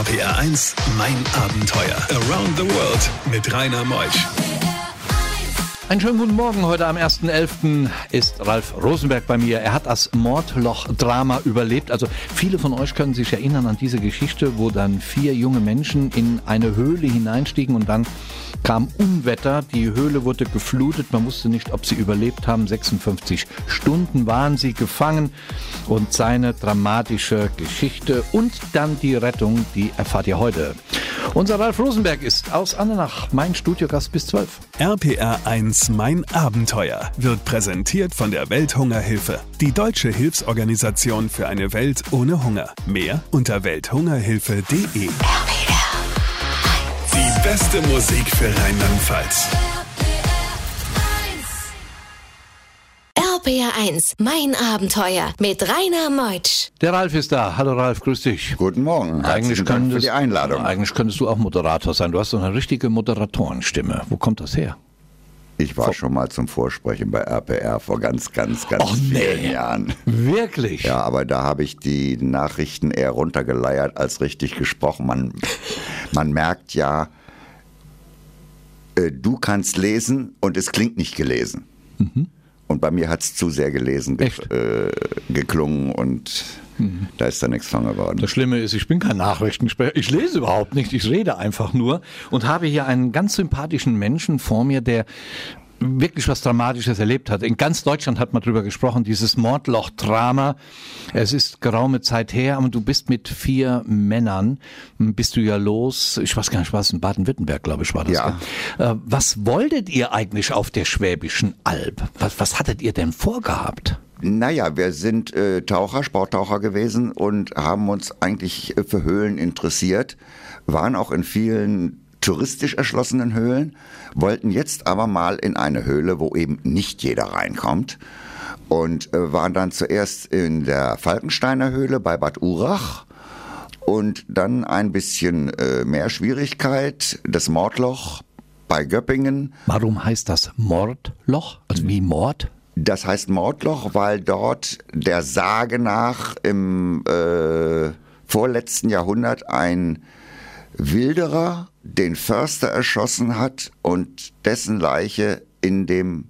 RPR 1, mein Abenteuer. Around the World mit Rainer Meusch. Einen schönen guten Morgen. Heute am 1.11. ist Ralf Rosenberg bei mir. Er hat das Mordloch-Drama überlebt. Also viele von euch können sich erinnern an diese Geschichte, wo dann vier junge Menschen in eine Höhle hineinstiegen und dann kam Unwetter. Die Höhle wurde geflutet. Man wusste nicht, ob sie überlebt haben. 56 Stunden waren sie gefangen. Und seine dramatische Geschichte und dann die Rettung, die erfahrt ihr heute. Unser Ralf Rosenberg ist aus Andernach, mein Studiogast bis 12. RPR 1 Mein Abenteuer wird präsentiert von der Welthungerhilfe, die deutsche Hilfsorganisation für eine Welt ohne Hunger. Mehr unter welthungerhilfe.de. Beste Musik für Rheinland-Pfalz. RPR 1, mein Abenteuer mit Rainer Meutsch. Der Ralf ist da. Hallo Ralf, grüß dich. Guten Morgen. Herzlichen Dank für die Einladung. Eigentlich könntest du auch Moderator sein. Du hast so eine richtige Moderatorenstimme. Wo kommt das her? Ich war schon mal zum Vorsprechen bei RPR vor ganz, ganz, ganz nee. vielen Jahren. Wirklich? Ja, aber da habe ich die Nachrichten eher runtergeleiert als richtig gesprochen. Man, man merkt ja, äh, du kannst lesen und es klingt nicht gelesen. Und bei mir hat es zu sehr gelesen ge äh, geklungen und da ist dann nichts von geworden. Das Schlimme ist, ich bin kein Nachrichtensprecher. Ich lese überhaupt nicht. Ich rede einfach nur und habe hier einen ganz sympathischen Menschen vor mir, der wirklich was Dramatisches erlebt hat. In ganz Deutschland hat man drüber gesprochen, dieses Mordloch-Drama. Es ist geraume Zeit her, aber du bist mit vier Männern, bist du ja los, ich weiß gar nicht, was in Baden-Württemberg, glaube ich, war das. Ja. gell? Äh, Was wolltet ihr eigentlich auf der Schwäbischen Alb? Was, was hattet ihr denn vorgehabt? Naja, wir sind äh, Taucher, Sporttaucher gewesen und haben uns eigentlich für Höhlen interessiert, waren auch in vielen touristisch erschlossenen Höhlen, wollten jetzt aber mal in eine Höhle, wo eben nicht jeder reinkommt und äh, waren dann zuerst in der Falkensteiner Höhle bei Bad Urach und dann ein bisschen äh, mehr Schwierigkeit, das Mordloch bei Göppingen. Warum heißt das Mordloch? Also wie Mord? Das heißt Mordloch, weil dort der Sage nach im äh, vorletzten Jahrhundert ein Wilderer den Förster erschossen hat und dessen Leiche in dem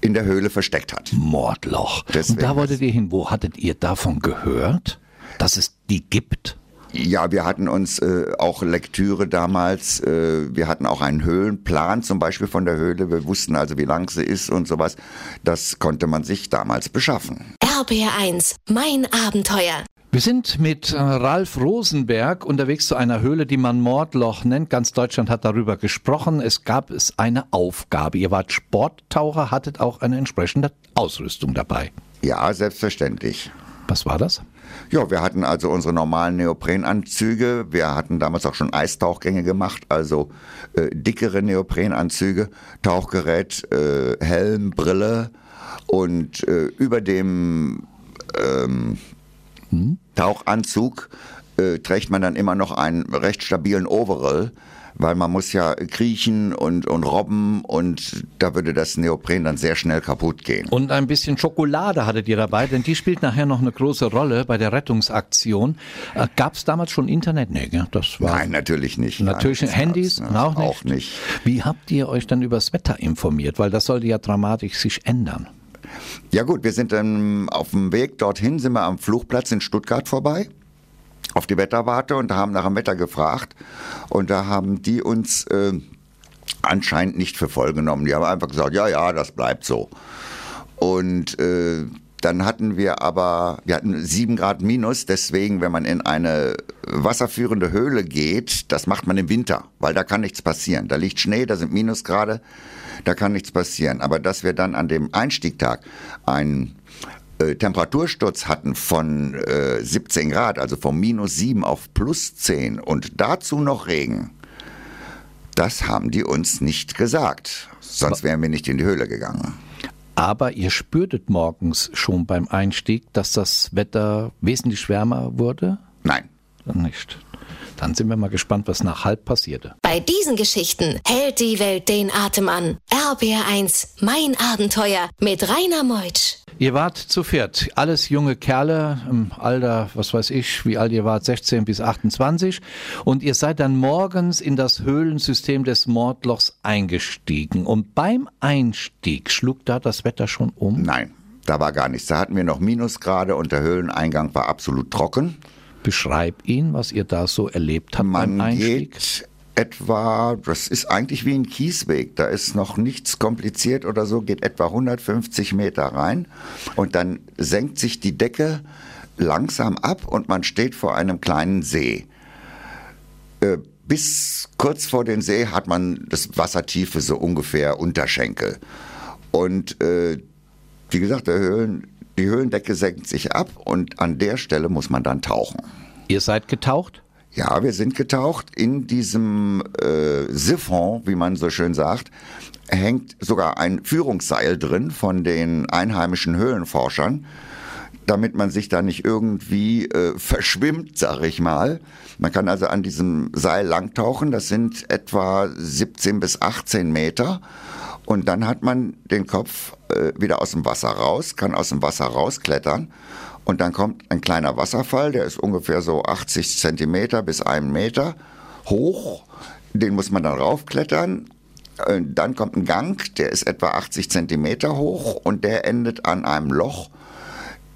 in der Höhle versteckt hat. Mordloch. Deswegen Und da wolltet ihr hin. Wo hattet ihr davon gehört, dass es die gibt? Ja, wir hatten uns äh, auch Lektüre damals, äh, wir hatten auch einen Höhlenplan zum Beispiel von der Höhle, wir wussten also, wie lang sie ist und sowas. Das konnte man sich damals beschaffen. RPR 1, mein Abenteuer. Wir sind mit äh, Ralf Rosenberg unterwegs zu einer Höhle, die man Mordloch nennt. Ganz Deutschland hat darüber gesprochen. Es gab es eine Aufgabe. Ihr wart Sporttaucher, hattet auch eine entsprechende Ausrüstung dabei. Ja, selbstverständlich. Was war das? Ja, wir hatten also unsere normalen Neoprenanzüge. Wir hatten damals auch schon Eistauchgänge gemacht, also äh, dickere Neoprenanzüge, Tauchgerät, äh, Helm, Brille und äh, über dem ähm, Tauchanzug äh, trägt man dann immer noch einen recht stabilen Overall, weil man muss ja kriechen und, und robben und da würde das Neopren dann sehr schnell kaputt gehen. Und ein bisschen Schokolade hattet ihr dabei, denn die spielt nachher noch eine große Rolle bei der Rettungsaktion. Äh, Gab es damals schon Internet? Nee, gell? das war Nein, natürlich nicht. Natürlich Nein, Handys ne? auch nicht. Auch nicht. Wie habt ihr euch dann übers Wetter informiert? Weil das sollte ja dramatisch sich ändern. Ja gut, wir sind dann auf dem Weg dorthin, sind wir am Flugplatz in Stuttgart vorbei, auf die Wetterwarte und haben nach dem Wetter gefragt. Und da haben die uns äh, anscheinend nicht für voll genommen. Die haben einfach gesagt, ja, ja, das bleibt so. Und äh, dann hatten wir aber, wir hatten sieben Grad minus, deswegen, wenn man in eine wasserführende Höhle geht, das macht man im Winter, weil da kann nichts passieren. Da liegt Schnee, da sind Minusgrade, da kann nichts passieren. Aber dass wir dann an dem Einstiegtag einen äh, Temperatursturz hatten von äh, 17 Grad, also von minus 7 auf plus 10 und dazu noch Regen, das haben die uns nicht gesagt. Sonst wären wir nicht in die Höhle gegangen. Aber ihr spürtet morgens schon beim Einstieg, dass das Wetter wesentlich wärmer wurde? Nein. Nicht. Dann sind wir mal gespannt, was nach halb passierte. Bei diesen Geschichten hält die Welt den Atem an. RBR1, mein Abenteuer mit Rainer Meutsch. Ihr wart zu viert, alles junge Kerle im Alter, was weiß ich, wie alt ihr wart, 16 bis 28. Und ihr seid dann morgens in das Höhlensystem des Mordlochs eingestiegen. Und beim Einstieg schlug da das Wetter schon um? Nein, da war gar nichts. Da hatten wir noch Minusgrade und der Höhleneingang war absolut trocken. Beschreib ihn, was ihr da so erlebt habt beim Man Einstieg. geht etwa, das ist eigentlich wie ein Kiesweg, da ist noch nichts kompliziert oder so, geht etwa 150 Meter rein und dann senkt sich die Decke langsam ab und man steht vor einem kleinen See. Äh, Bis kurz vor den See hat man das Wassertiefe so ungefähr Unterschenkel. Und äh, wie gesagt, der Höhlen, die Höhlendecke senkt sich ab und an der Stelle muss man dann tauchen. Ihr seid getaucht? Ja, wir sind getaucht. In diesem äh, Siphon, wie man so schön sagt, hängt sogar ein Führungsseil drin von den einheimischen Höhlenforschern, damit man sich da nicht irgendwie äh, verschwimmt, sag ich mal. Man kann also an diesem Seil langtauchen. Das sind etwa 17 bis 18 Meter. Und dann hat man den Kopf äh, wieder aus dem Wasser raus, kann aus dem Wasser rausklettern. Und dann kommt ein kleiner Wasserfall, der ist ungefähr so 80 Zentimeter bis einen Meter hoch. Den muss man dann raufklettern. Äh, Dann kommt ein Gang, der ist etwa 80 Zentimeter hoch und der endet an einem Loch.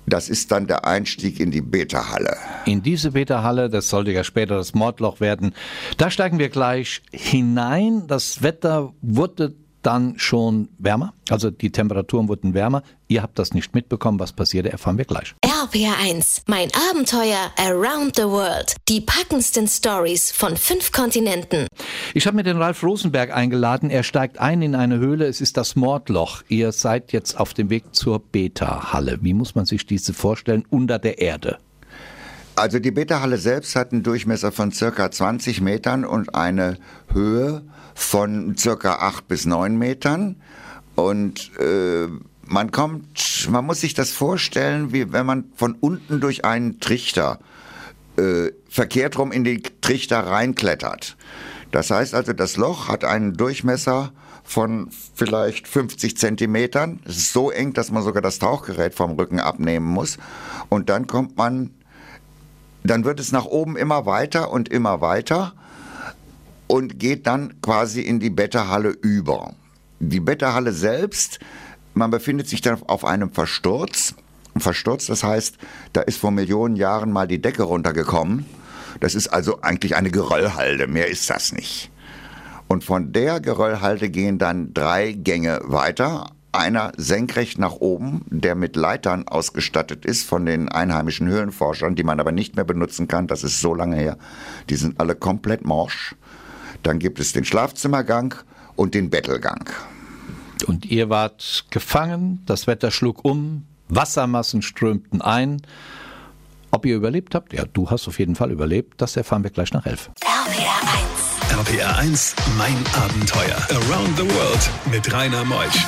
Das ist dann der Einstieg in die Beta-Halle. In diese Beta-Halle, das sollte ja später das Mordloch werden, da steigen wir gleich hinein. Das Wetter wurde dann schon wärmer, also die Temperaturen wurden wärmer. Ihr habt das nicht mitbekommen, was passierte, erfahren wir gleich. RPR1, mein Abenteuer around the world. Die packendsten Stories von fünf Kontinenten. Ich habe mir den Ralf Rosenberg eingeladen. Er steigt ein in eine Höhle. Es ist das Mordloch. Ihr seid jetzt auf dem Weg zur Beta-Halle. Wie muss man sich diese vorstellen? Unter der Erde. Also die Beta-Halle selbst hat einen Durchmesser von circa 20 Metern und eine Höhe von circa 8 bis 9 Metern. Und äh, man kommt, man muss sich das vorstellen, wie wenn man von unten durch einen Trichter äh, verkehrt rum in die Trichter reinklettert. Das heißt also, das Loch hat einen Durchmesser von vielleicht 50 Zentimetern. Es ist so eng, dass man sogar das Tauchgerät vom Rücken abnehmen muss. Und dann kommt man dann wird es nach oben immer weiter und immer weiter und geht dann quasi in die Betterhalle über. Die Betterhalle selbst, man befindet sich dann auf einem Versturz. Versturz, das heißt, da ist vor Millionen Jahren mal die Decke runtergekommen. Das ist also eigentlich eine Geröllhalde, mehr ist das nicht. Und von der Geröllhalde gehen dann drei Gänge weiter. Einer senkrecht nach oben, der mit Leitern ausgestattet ist von den einheimischen Höhlenforschern, die man aber nicht mehr benutzen kann. Das ist so lange her. Die sind alle komplett morsch. Dann gibt es den Schlafzimmergang und den Bettelgang. Und ihr wart gefangen, das Wetter schlug um, Wassermassen strömten ein. Ob ihr überlebt habt? Ja, du hast auf jeden Fall überlebt. Das erfahren wir gleich nach elf. RPR1. RPR 1, mein Abenteuer. Around the World mit Rainer Meusch.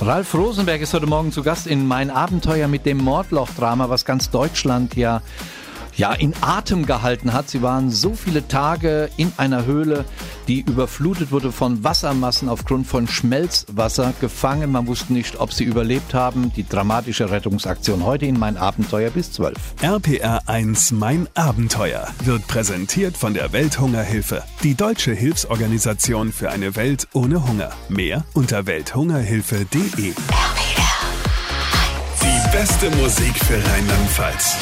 Ralf Rosenberg ist heute Morgen zu Gast in Mein Abenteuer mit dem Mordloch-Drama, was ganz Deutschland ja, ja in Atem gehalten hat. Sie waren so viele Tage in einer Höhle, die überflutet wurde von Wassermassen aufgrund von Schmelzwasser gefangen. Man wusste nicht, ob sie überlebt haben. Die dramatische Rettungsaktion heute in Mein Abenteuer bis 12. RPR 1, mein Abenteuer wird präsentiert von der Welthungerhilfe, die deutsche Hilfsorganisation für eine Welt ohne Hunger. Mehr unter welthungerhilfe.de. Die beste Musik für Rheinland-Pfalz.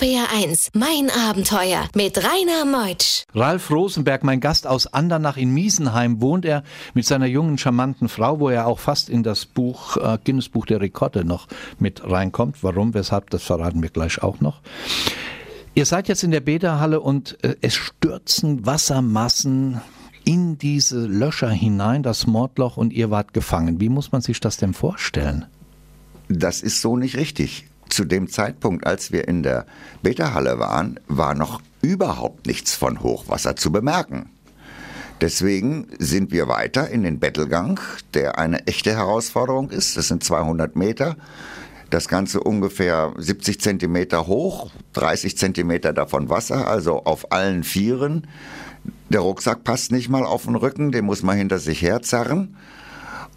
RPR1, mein Abenteuer mit Rainer Meutsch. Ralf Rosenberg, mein Gast aus Andernach in Miesenheim, wohnt er mit seiner jungen, charmanten Frau, wo er auch fast in das Buch äh, Guinness Buch der Rekorde noch mit reinkommt. Warum, weshalb, das verraten wir gleich auch noch. Ihr seid jetzt in der Bäderhalle und äh, es stürzen Wassermassen in diese Löcher hinein, das Mordloch, und ihr wart gefangen. Wie muss man sich das denn vorstellen? Das ist so nicht richtig. Zu dem Zeitpunkt, als wir in der Beta-Halle waren, war noch überhaupt nichts von Hochwasser zu bemerken. Deswegen sind wir weiter in den Bettelgang, der eine echte Herausforderung ist. Das sind 200 Meter. Das Ganze ungefähr 70 Zentimeter hoch, 30 Zentimeter davon Wasser, also auf allen Vieren. Der Rucksack passt nicht mal auf den Rücken, den muss man hinter sich herzerren.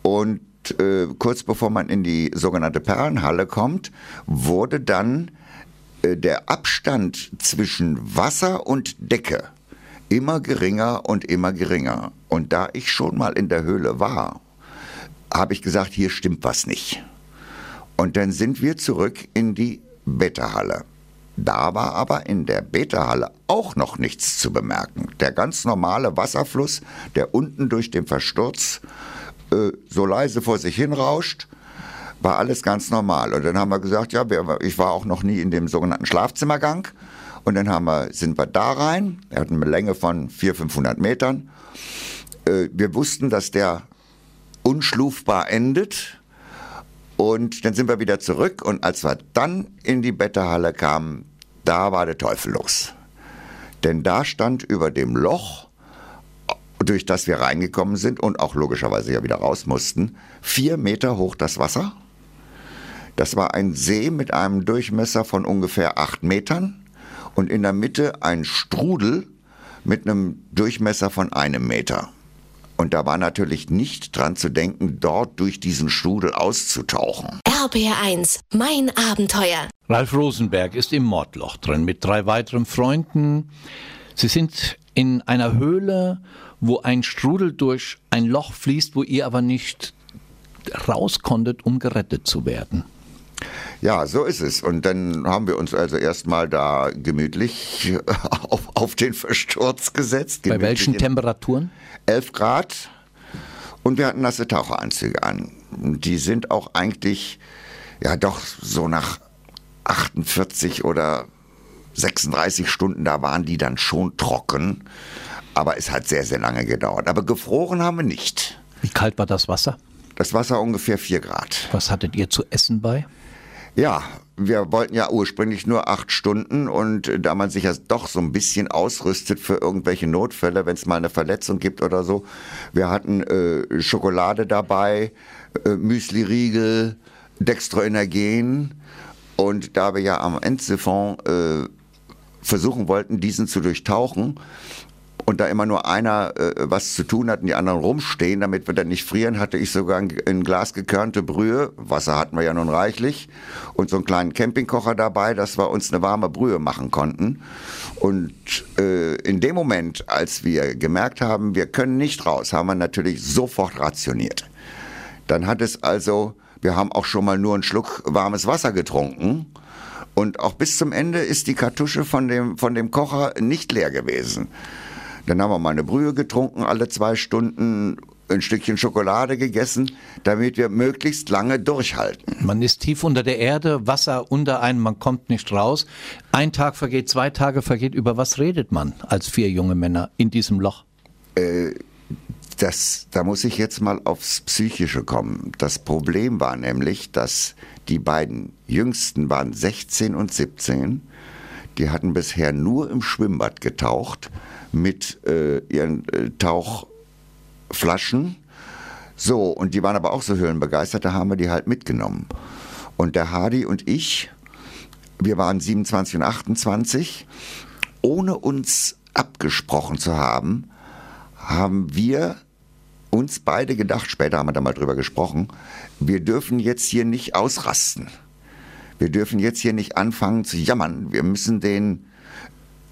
Und äh, kurz bevor man in die sogenannte Perlenhalle kommt, wurde dann äh, der Abstand zwischen Wasser und Decke immer geringer und immer geringer. Und da ich schon mal in der Höhle war, habe ich gesagt, hier stimmt was nicht. Und dann sind wir zurück in die Beta-Halle. Da war aber in der Beta-Halle auch noch nichts zu bemerken. Der ganz normale Wasserfluss, der unten durch den Versturz äh, so leise vor sich hin rauscht, war alles ganz normal. Und dann haben wir gesagt, ja, ich war auch noch nie in dem sogenannten Schlafzimmergang. Und dann haben wir, sind wir da rein. Er hat eine Länge von 400, 500 Metern. Äh, wir wussten, dass der unschlufbar endet. Und dann sind wir wieder zurück. Und als wir dann in die Betterhalle kamen, da war der Teufel los. Denn da stand über dem Loch, durch das wir reingekommen sind und auch logischerweise ja wieder raus mussten, vier Meter hoch das Wasser. Das war ein See mit einem Durchmesser von ungefähr acht Metern und in der Mitte ein Strudel mit einem Durchmesser von einem Meter. Und da war natürlich nicht dran zu denken, dort durch diesen Strudel auszutauchen. RBR1, mein Abenteuer. Ralf Rosenberg ist im Mordloch drin mit drei weiteren Freunden. Sie sind in einer Höhle, wo ein Strudel durch ein Loch fließt, wo ihr aber nicht raus konntet, um gerettet zu werden. Ja, so ist es. Und dann haben wir uns also erstmal da gemütlich auf, auf den Versturz gesetzt. Bei welchen Temperaturen? 11 Grad. Und wir hatten nasse Taucheranzüge an. Die sind auch eigentlich, ja doch so nach 48 oder 36 Stunden, da waren die dann schon trocken. Aber es hat sehr, sehr lange gedauert. Aber gefroren haben wir nicht. Wie kalt war das Wasser? Das Wasser ungefähr 4 Grad. Was hattet ihr zu essen bei? Ja, wir wollten ja ursprünglich nur acht Stunden und da man sich ja doch so ein bisschen ausrüstet für irgendwelche Notfälle, wenn es mal eine Verletzung gibt oder so. Wir hatten äh, Schokolade dabei, äh, Müsli-Riegel, Dextroenergen und da wir ja am Endsiphon äh, versuchen wollten, diesen zu durchtauchen, und da immer nur einer äh, was zu tun hat und die anderen rumstehen, damit wir dann nicht frieren, hatte ich sogar ein, ein, Glas gekörnte Brühe, Wasser hatten wir ja nun reichlich, und so einen kleinen Campingkocher dabei, dass wir uns eine warme Brühe machen konnten. Und äh, in dem Moment, als wir gemerkt haben, wir können nicht raus, haben wir natürlich sofort rationiert. Dann hat es also, wir haben auch schon mal nur einen Schluck warmes Wasser getrunken. Und auch bis zum Ende ist die Kartusche von dem, von dem Kocher nicht leer gewesen. Dann haben wir mal eine Brühe getrunken, alle zwei Stunden ein Stückchen Schokolade gegessen, damit wir möglichst lange durchhalten. Man ist tief unter der Erde, Wasser unter einem, man kommt nicht raus. Ein Tag vergeht, zwei Tage vergeht. Über was redet man als vier junge Männer in diesem Loch? Äh, das, da muss ich jetzt mal aufs Psychische kommen. Das Problem war nämlich, dass die beiden Jüngsten waren 16 und 17. Die hatten bisher nur im Schwimmbad getaucht mit äh, ihren äh, Tauchflaschen. So, und die waren aber auch so höhlenbegeistert, da haben wir die halt mitgenommen. Und der Hardy und ich, wir waren 27 und 28, ohne uns abgesprochen zu haben, haben wir uns beide gedacht, später haben wir da mal drüber gesprochen, wir dürfen jetzt hier nicht ausrasten. Wir dürfen jetzt hier nicht anfangen zu jammern. Wir müssen den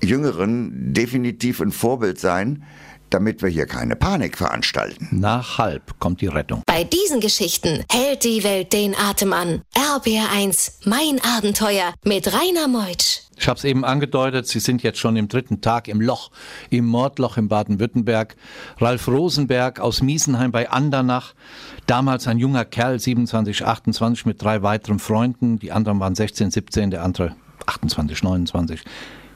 Jüngeren definitiv ein Vorbild sein, damit wir hier keine Panik veranstalten. Nach halb kommt die Rettung. Bei diesen Geschichten hält die Welt den Atem an. RBR1, mein Abenteuer mit Rainer Meutsch. Ich habe es eben angedeutet, Sie sind jetzt schon im dritten Tag im Loch, im Mordloch in Baden-Württemberg. Ralf Rosenberg aus Miesenheim bei Andernach, damals ein junger Kerl, 27, 28 mit drei weiteren Freunden. Die anderen waren 16, 17, der andere 28, 29.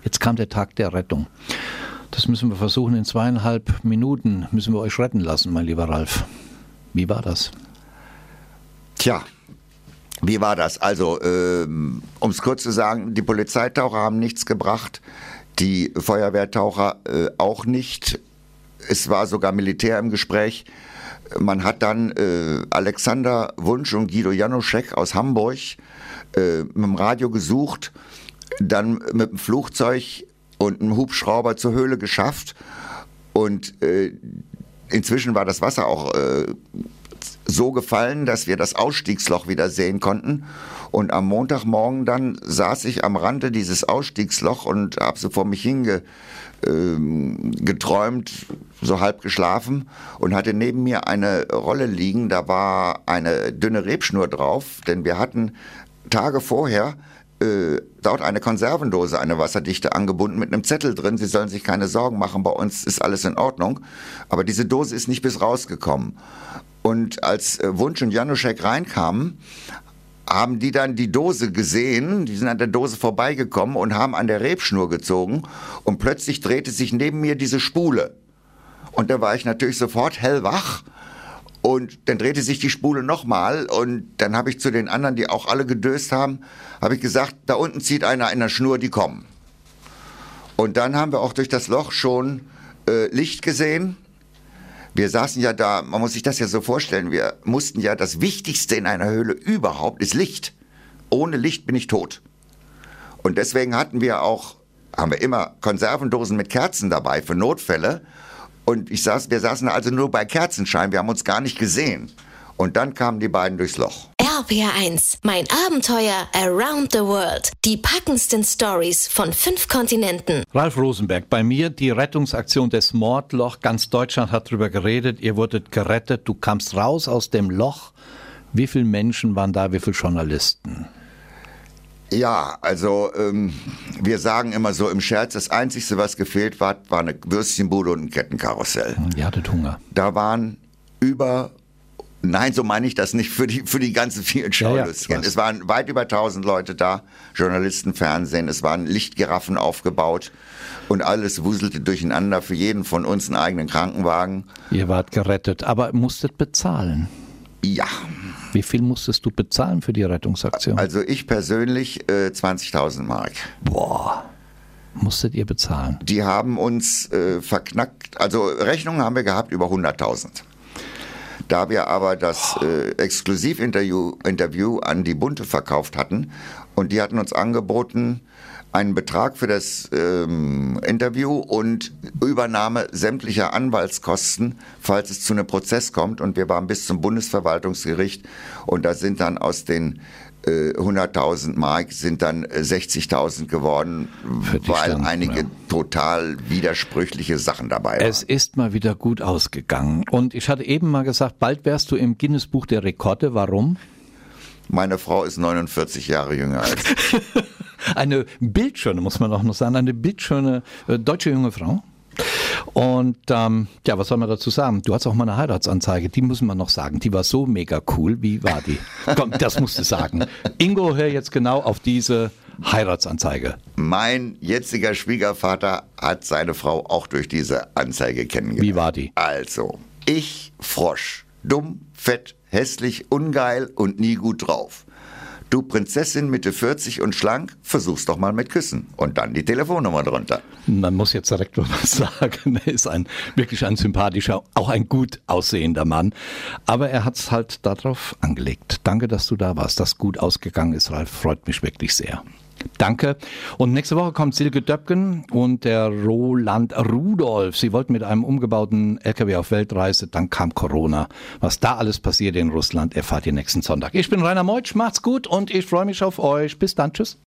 Jetzt kam der Tag der Rettung. Das müssen wir versuchen, in zweieinhalb Minuten müssen wir euch retten lassen, mein lieber Ralf. Wie war das? Tja, wie war das? Also, ähm, um es kurz zu sagen, die Polizeitaucher haben nichts gebracht, die Feuerwehrtaucher äh, auch nicht. Es war sogar Militär im Gespräch. Man hat dann äh, Alexander Wunsch und Guido Janoschek aus Hamburg äh, mit dem Radio gesucht, dann mit dem Flugzeug und einem Hubschrauber zur Höhle geschafft und äh, inzwischen war das Wasser auch äh, so gefallen, dass wir das Ausstiegsloch wieder sehen konnten. Und am Montagmorgen dann saß ich am Rande dieses Ausstiegsloch und habe so vor mich hinge ähm, geträumt, so halb geschlafen und hatte neben mir eine Rolle liegen. Da war eine dünne Rebschnur drauf, denn wir hatten Tage vorher äh, dort eine Konservendose, eine wasserdichte angebunden mit einem Zettel drin. Sie sollen sich keine Sorgen machen, bei uns ist alles in Ordnung. Aber diese Dose ist nicht bis rausgekommen. Und als äh, Wunsch und Januszek reinkamen, haben die dann die Dose gesehen, die sind an der Dose vorbeigekommen und haben an der Rebschnur gezogen und plötzlich drehte sich neben mir diese Spule. Und da war ich natürlich sofort hellwach und dann drehte sich die Spule nochmal und dann habe ich zu den anderen, die auch alle gedöst haben, habe ich gesagt, da unten zieht einer in der Schnur, die kommen. Und dann haben wir auch durch das Loch schon äh, Licht gesehen wir saßen ja da, man muss sich das ja so vorstellen, wir mussten ja, das Wichtigste in einer Höhle überhaupt ist Licht. Ohne Licht bin ich tot. Und deswegen hatten wir auch, haben wir immer Konservendosen mit Kerzen dabei für Notfälle. Und ich saß, wir saßen also nur bei Kerzenschein, wir haben uns gar nicht gesehen. Und dann kamen die beiden durchs Loch. RPR1, mein Abenteuer Around the World. Die packendsten Stories von fünf Kontinenten. Ralf Rosenberg, bei mir die Rettungsaktion des Mordloch. Ganz Deutschland hat darüber geredet. Ihr wurdet gerettet. Du kamst raus aus dem Loch. Wie viele Menschen waren da? Wie viele Journalisten? Ja, also ähm, wir sagen immer so im Scherz, das Einzige, was gefehlt war, war eine Würstchenbude und ein Kettenkarussell. Ihr hattet Hunger. Da waren über Nein, so meine ich das nicht für die, für die ganzen vielen Schaulustigen. Ja, ja, es waren weit über 1000 Leute da, Journalisten, Fernsehen, es waren Lichtgiraffen aufgebaut und alles wuselte durcheinander, für jeden von uns einen eigenen Krankenwagen. Ihr wart gerettet, aber musstet bezahlen. Ja. Wie viel musstest du bezahlen für die Rettungsaktion? Also ich persönlich äh, 20.000 Mark. Boah. Musstet ihr bezahlen? Die haben uns äh, verknackt, also Rechnungen haben wir gehabt über 100.000. Da wir aber das äh, Exklusivinterview Interview an die Bunte verkauft hatten und die hatten uns angeboten, einen Betrag für das ähm, Interview und Übernahme sämtlicher Anwaltskosten, falls es zu einem Prozess kommt. Und wir waren bis zum Bundesverwaltungsgericht und da sind dann aus den 100.000 äh, Mark sind dann 60.000 äh, geworden, weil Stand, einige ja. total widersprüchliche Sachen dabei waren. Es ist mal wieder gut ausgegangen. Und ich hatte eben mal gesagt, bald wärst du im Guinness Buch der Rekorde. Warum? Meine Frau ist 49 Jahre jünger als ich. eine bildschöne, muss man auch noch sagen, eine bildschöne äh, deutsche junge Frau. Und ähm, ja, was soll man dazu sagen? Du hast auch mal eine Heiratsanzeige, die müssen wir noch sagen. Die war so mega cool. Wie war die? Komm, das musst du sagen. Ingo, hör jetzt genau auf diese Heiratsanzeige. Mein jetziger Schwiegervater hat seine Frau auch durch diese Anzeige kennengelernt. Wie war die? Also, ich Frosch, dumm, fett, hässlich, ungeil und nie gut drauf. Du Prinzessin Mitte 40 und schlank, versuch's doch mal mit Küssen. Und dann die Telefonnummer drunter. Man muss jetzt direkt mal was sagen. Er ist ein wirklich ein sympathischer, auch ein gut aussehender Mann. Aber er hat's halt darauf angelegt. Danke, dass du da warst. Dass gut ausgegangen ist, Ralf, freut mich wirklich sehr. Danke. Und nächste Woche kommt Silke Döpken und der Roland Rudolf. Sie wollten mit einem umgebauten LKW auf Weltreise, dann kam Corona. Was da alles passiert in Russland, erfahrt ihr nächsten Sonntag. Ich bin Rainer Meutsch, macht's gut und ich freue mich auf euch. Bis dann, tschüss.